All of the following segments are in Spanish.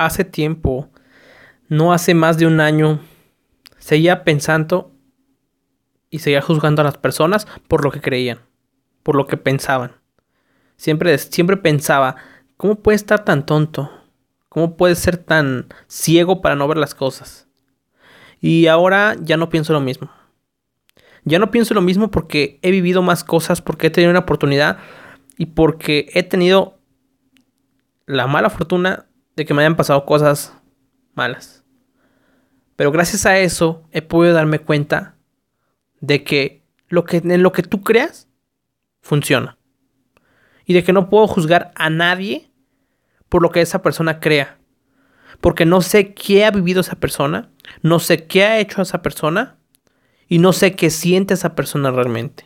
hace tiempo, no hace más de un año, seguía pensando y seguía juzgando a las personas por lo que creían, por lo que pensaban. Siempre, siempre pensaba, ¿cómo puede estar tan tonto? ¿Cómo puede ser tan ciego para no ver las cosas? Y ahora ya no pienso lo mismo. Ya no pienso lo mismo porque he vivido más cosas, porque he tenido una oportunidad y porque he tenido la mala fortuna de que me hayan pasado cosas malas. Pero gracias a eso he podido darme cuenta de que, lo que en lo que tú creas funciona. Y de que no puedo juzgar a nadie por lo que esa persona crea. Porque no sé qué ha vivido esa persona, no sé qué ha hecho esa persona y no sé qué siente esa persona realmente.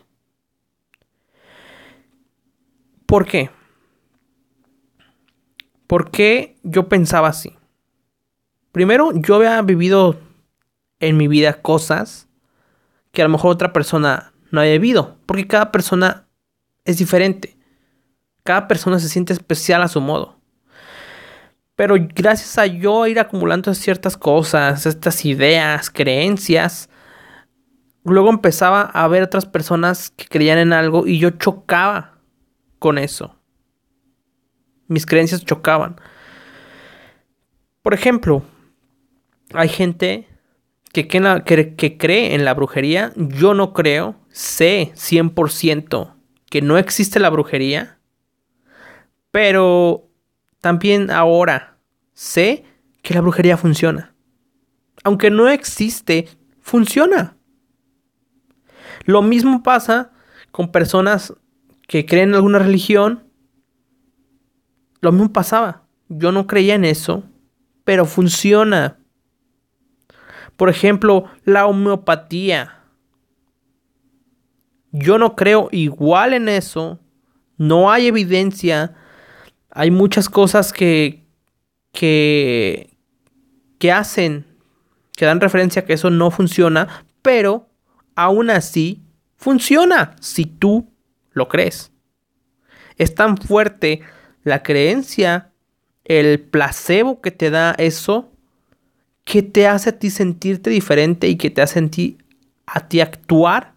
¿Por qué? ¿Por qué yo pensaba así? Primero, yo había vivido en mi vida cosas que a lo mejor otra persona no haya vivido, porque cada persona es diferente. Cada persona se siente especial a su modo. Pero gracias a yo ir acumulando ciertas cosas, estas ideas, creencias, luego empezaba a ver otras personas que creían en algo y yo chocaba con eso. Mis creencias chocaban. Por ejemplo, hay gente que, que, cree en la brujería. Yo no creo. Sé 100% que no existe la brujería. Pero también ahora sé que la brujería funciona. Aunque no existe, funciona. Lo mismo pasa con personas que creen en alguna religión. Lo mismo pasaba. Yo no creía en eso, pero funciona. Por ejemplo, la homeopatía. Yo no creo igual en eso. No hay evidencia. Hay muchas cosas que, que, que hacen, que dan referencia a que eso no funciona, pero aún así funciona si tú lo crees. Es tan fuerte la creencia, el placebo que te da eso, que te hace a ti sentirte diferente y que te hace a ti, a ti actuar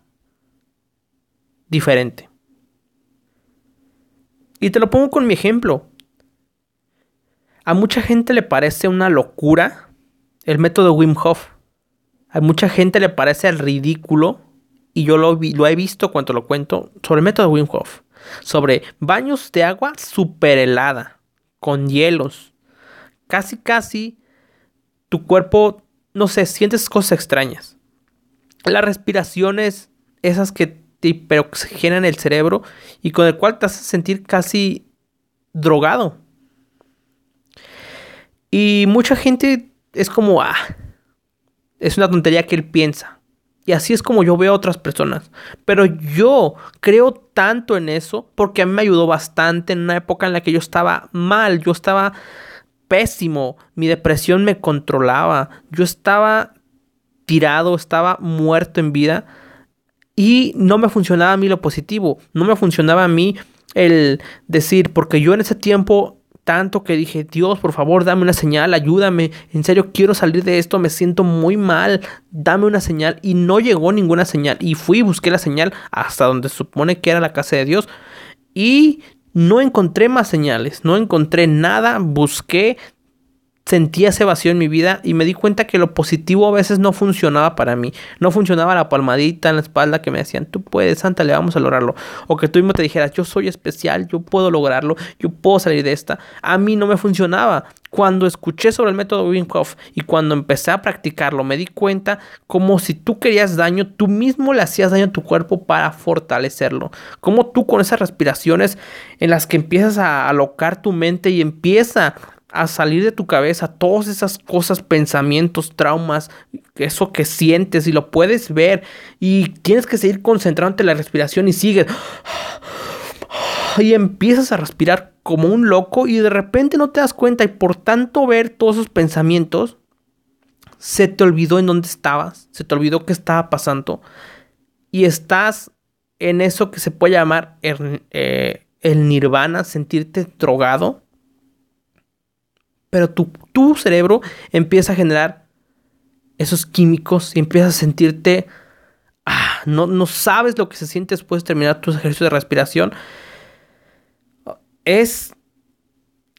diferente. Y te lo pongo con mi ejemplo. A mucha gente le parece una locura el método Wim Hof. A mucha gente le parece ridículo, y yo lo, lo he visto cuando lo cuento, sobre el método Wim Hof. Sobre baños de agua super helada, con hielos. Casi, casi tu cuerpo, no sé, sientes cosas extrañas. Las respiraciones, esas que te hiperoxigenan el cerebro y con el cual te hace sentir casi drogado. Y mucha gente es como, ah, es una tontería que él piensa. Y así es como yo veo a otras personas. Pero yo creo tanto en eso porque a mí me ayudó bastante en una época en la que yo estaba mal, yo estaba pésimo, mi depresión me controlaba, yo estaba tirado, estaba muerto en vida y no me funcionaba a mí lo positivo, no me funcionaba a mí el decir, porque yo en ese tiempo tanto que dije, Dios, por favor, dame una señal, ayúdame, en serio quiero salir de esto, me siento muy mal, dame una señal. Y no llegó ninguna señal. Y fui busqué la señal hasta donde se supone que era la casa de Dios. Y no encontré más señales, no encontré nada, busqué, sentía ese vacío en mi vida y me di cuenta que lo positivo a veces no funcionaba para mí. No funcionaba la palmadita en la espalda que me decían, tú puedes, Santa, le vamos a lograrlo. O que tú mismo te dijeras, yo soy especial, yo puedo lograrlo, yo puedo salir de esta. A mí no me funcionaba. Cuando escuché sobre el método Wim Hof y cuando empecé a practicarlo, me di cuenta como si tú querías daño, tú mismo le hacías daño a tu cuerpo para fortalecerlo. Como tú con esas respiraciones en las que empiezas a alocar tu mente y empieza a salir de tu cabeza todas esas cosas, pensamientos, traumas, eso que sientes y lo puedes ver. Y tienes que seguir concentrándote en la respiración y sigues. Y empiezas a respirar como un loco y de repente no te das cuenta y por tanto ver todos esos pensamientos se te olvidó en dónde estabas, se te olvidó qué estaba pasando y estás en eso que se puede llamar eh, el nirvana, sentirte drogado Pero tu, tu cerebro empieza a generar esos químicos y empiezas a sentirte... Ah, no, no sabes lo que se siente después de terminar tus ejercicios de respiración. Es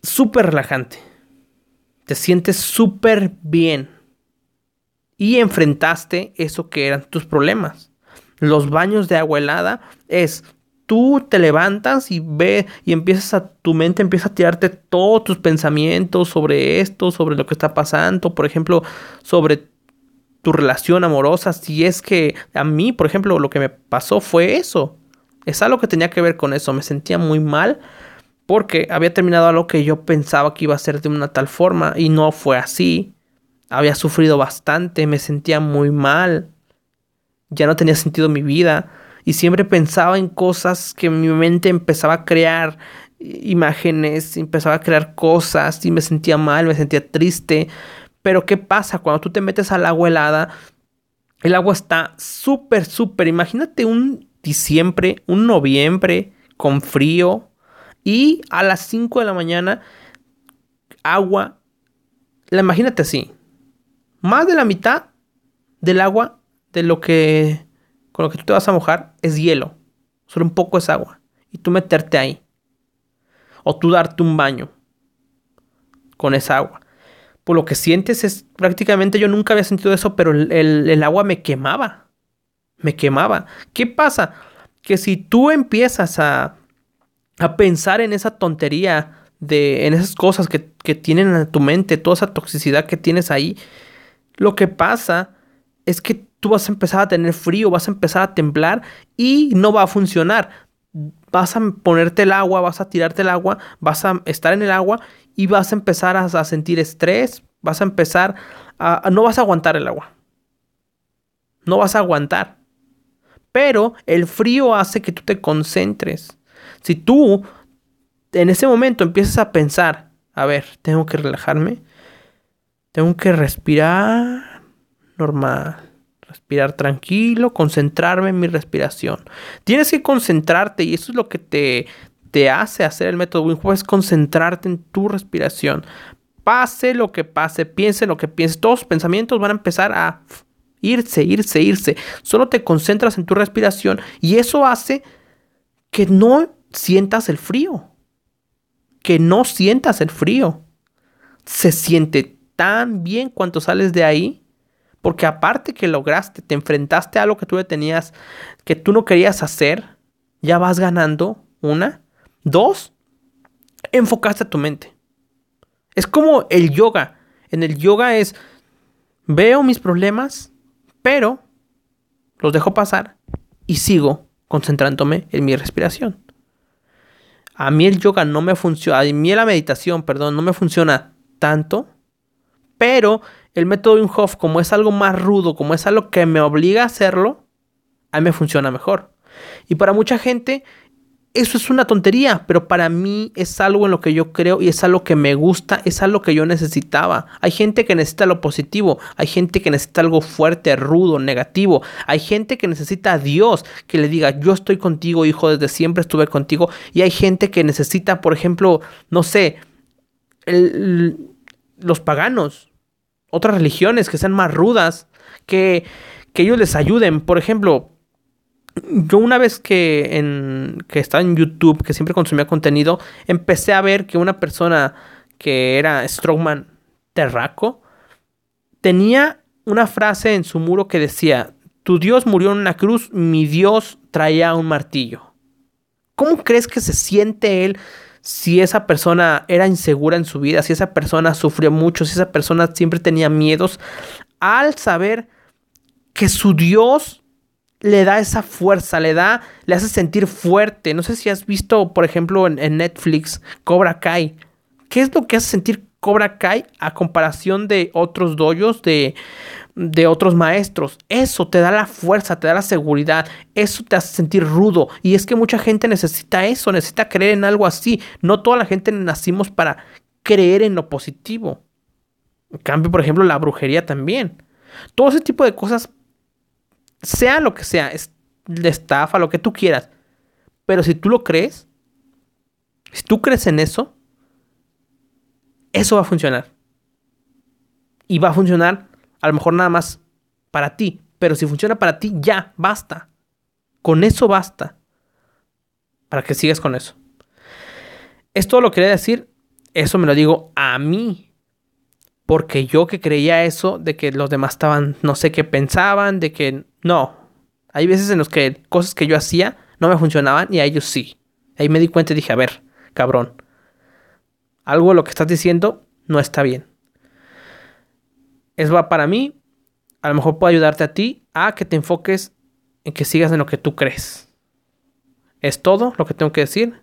súper relajante. Te sientes súper bien. Y enfrentaste eso que eran tus problemas. Los baños de agua helada es tú te levantas y ve y empiezas a tu mente empieza a tirarte todos tus pensamientos sobre esto, sobre lo que está pasando, por ejemplo, sobre tu relación amorosa, si es que a mí, por ejemplo, lo que me pasó fue eso. Es algo que tenía que ver con eso, me sentía muy mal porque había terminado algo que yo pensaba que iba a ser de una tal forma y no fue así. Había sufrido bastante, me sentía muy mal. Ya no tenía sentido mi vida y siempre pensaba en cosas que mi mente empezaba a crear imágenes, empezaba a crear cosas y me sentía mal, me sentía triste. Pero ¿qué pasa cuando tú te metes al agua helada? El agua está súper, súper. Imagínate un diciembre, un noviembre con frío, y a las 5 de la mañana, agua. La imagínate así. Más de la mitad del agua de lo que con lo que tú te vas a mojar es hielo. Solo un poco es agua. Y tú meterte ahí. O tú darte un baño con esa agua. Por lo que sientes es prácticamente yo nunca había sentido eso, pero el, el agua me quemaba. Me quemaba. ¿Qué pasa? Que si tú empiezas a a pensar en esa tontería, de, en esas cosas que, que tienen en tu mente, toda esa toxicidad que tienes ahí, lo que pasa es que tú vas a empezar a tener frío, vas a empezar a temblar y no va a funcionar. Vas a ponerte el agua, vas a tirarte el agua, vas a estar en el agua y vas a empezar a, sentir estrés, vas a empezar a... No vas a aguantar el agua. No vas a aguantar. Pero el frío hace que tú te concentres. Si tú en ese momento empiezas a pensar, a ver, tengo que relajarme, tengo que respirar normal, respirar tranquilo, concentrarme en mi respiración. Tienes que concentrarte y eso es lo que te, te hace hacer el método Wim es concentrarte en tu respiración. Pase lo que pase, piense lo que piense, todos los pensamientos van a empezar a irse, irse, irse. Solo te concentras en tu respiración y eso hace que no sientas el frío. Que no sientas el frío. Se siente tan bien cuando sales de ahí. Porque aparte que lograste, te enfrentaste a algo que tú tenías, que tú no querías hacer, ya vas ganando. Una. Dos, enfocaste a tu mente. Es como el yoga. En el yoga es, veo mis problemas, pero los dejo pasar y sigo concentrándome en mi respiración. A mí el yoga no me funciona, a mí la meditación, perdón, no me funciona tanto, pero el método Wim Hof, como es algo más rudo, como es algo que me obliga a hacerlo, a mí me funciona mejor. Y para mucha gente eso es una tontería, pero para mí es algo en lo que yo creo y es algo que me gusta, es algo que yo necesitaba. Hay gente que necesita lo positivo, hay gente que necesita algo fuerte, rudo, negativo, hay gente que necesita a Dios que le diga, yo estoy contigo, hijo, desde siempre estuve contigo, y hay gente que necesita, por ejemplo, no sé, los paganos, otras religiones que sean más rudas, que, que ellos les ayuden, por ejemplo, yo una vez que, en, que estaba en YouTube, que siempre consumía contenido, empecé a ver que una persona que era Strongman Terraco tenía una frase en su muro que decía, tu Dios murió en una cruz, mi Dios traía un martillo. ¿Cómo crees que se siente él si esa persona era insegura en su vida, si esa persona sufrió mucho, si esa persona siempre tenía miedos, al saber que su Dios le da esa fuerza, le da, le hace sentir fuerte. No sé si has visto, por ejemplo, en, Netflix, Cobra Kai. ¿Qué es lo que hace sentir Cobra Kai a comparación de otros doyos, de, de otros maestros? Eso te da la fuerza, te da la seguridad, eso te hace sentir rudo. Y es que mucha gente necesita eso, necesita creer en algo así. No toda la gente nacimos para creer en lo positivo. En cambio, por ejemplo, la brujería también. Todo ese tipo de cosas sea lo que sea, es de estafa, lo que tú quieras. Pero si tú lo crees, si tú crees en eso, eso va a funcionar. y va a funcionar a lo mejor nada más para ti. Pero si funciona para ti, ya, basta. Con eso basta. Para que sigas con eso. Esto lo quería decir. Eso me lo digo a mí. Porque yo que creía eso, de que los demás estaban, no sé qué pensaban, de que no. Hay veces en los que cosas que yo hacía no me funcionaban y a ellos sí. Ahí me di cuenta y dije, a ver, cabrón. Algo de lo que estás diciendo no está bien. Eso va para mí. A lo mejor puedo ayudarte a ti a que te enfoques en que sigas en lo que tú crees. Es todo lo que tengo que decir.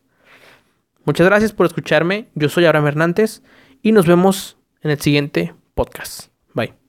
Muchas gracias por escucharme. Yo soy Abraham Hernández y nos vemos en el siguiente podcast. Bye.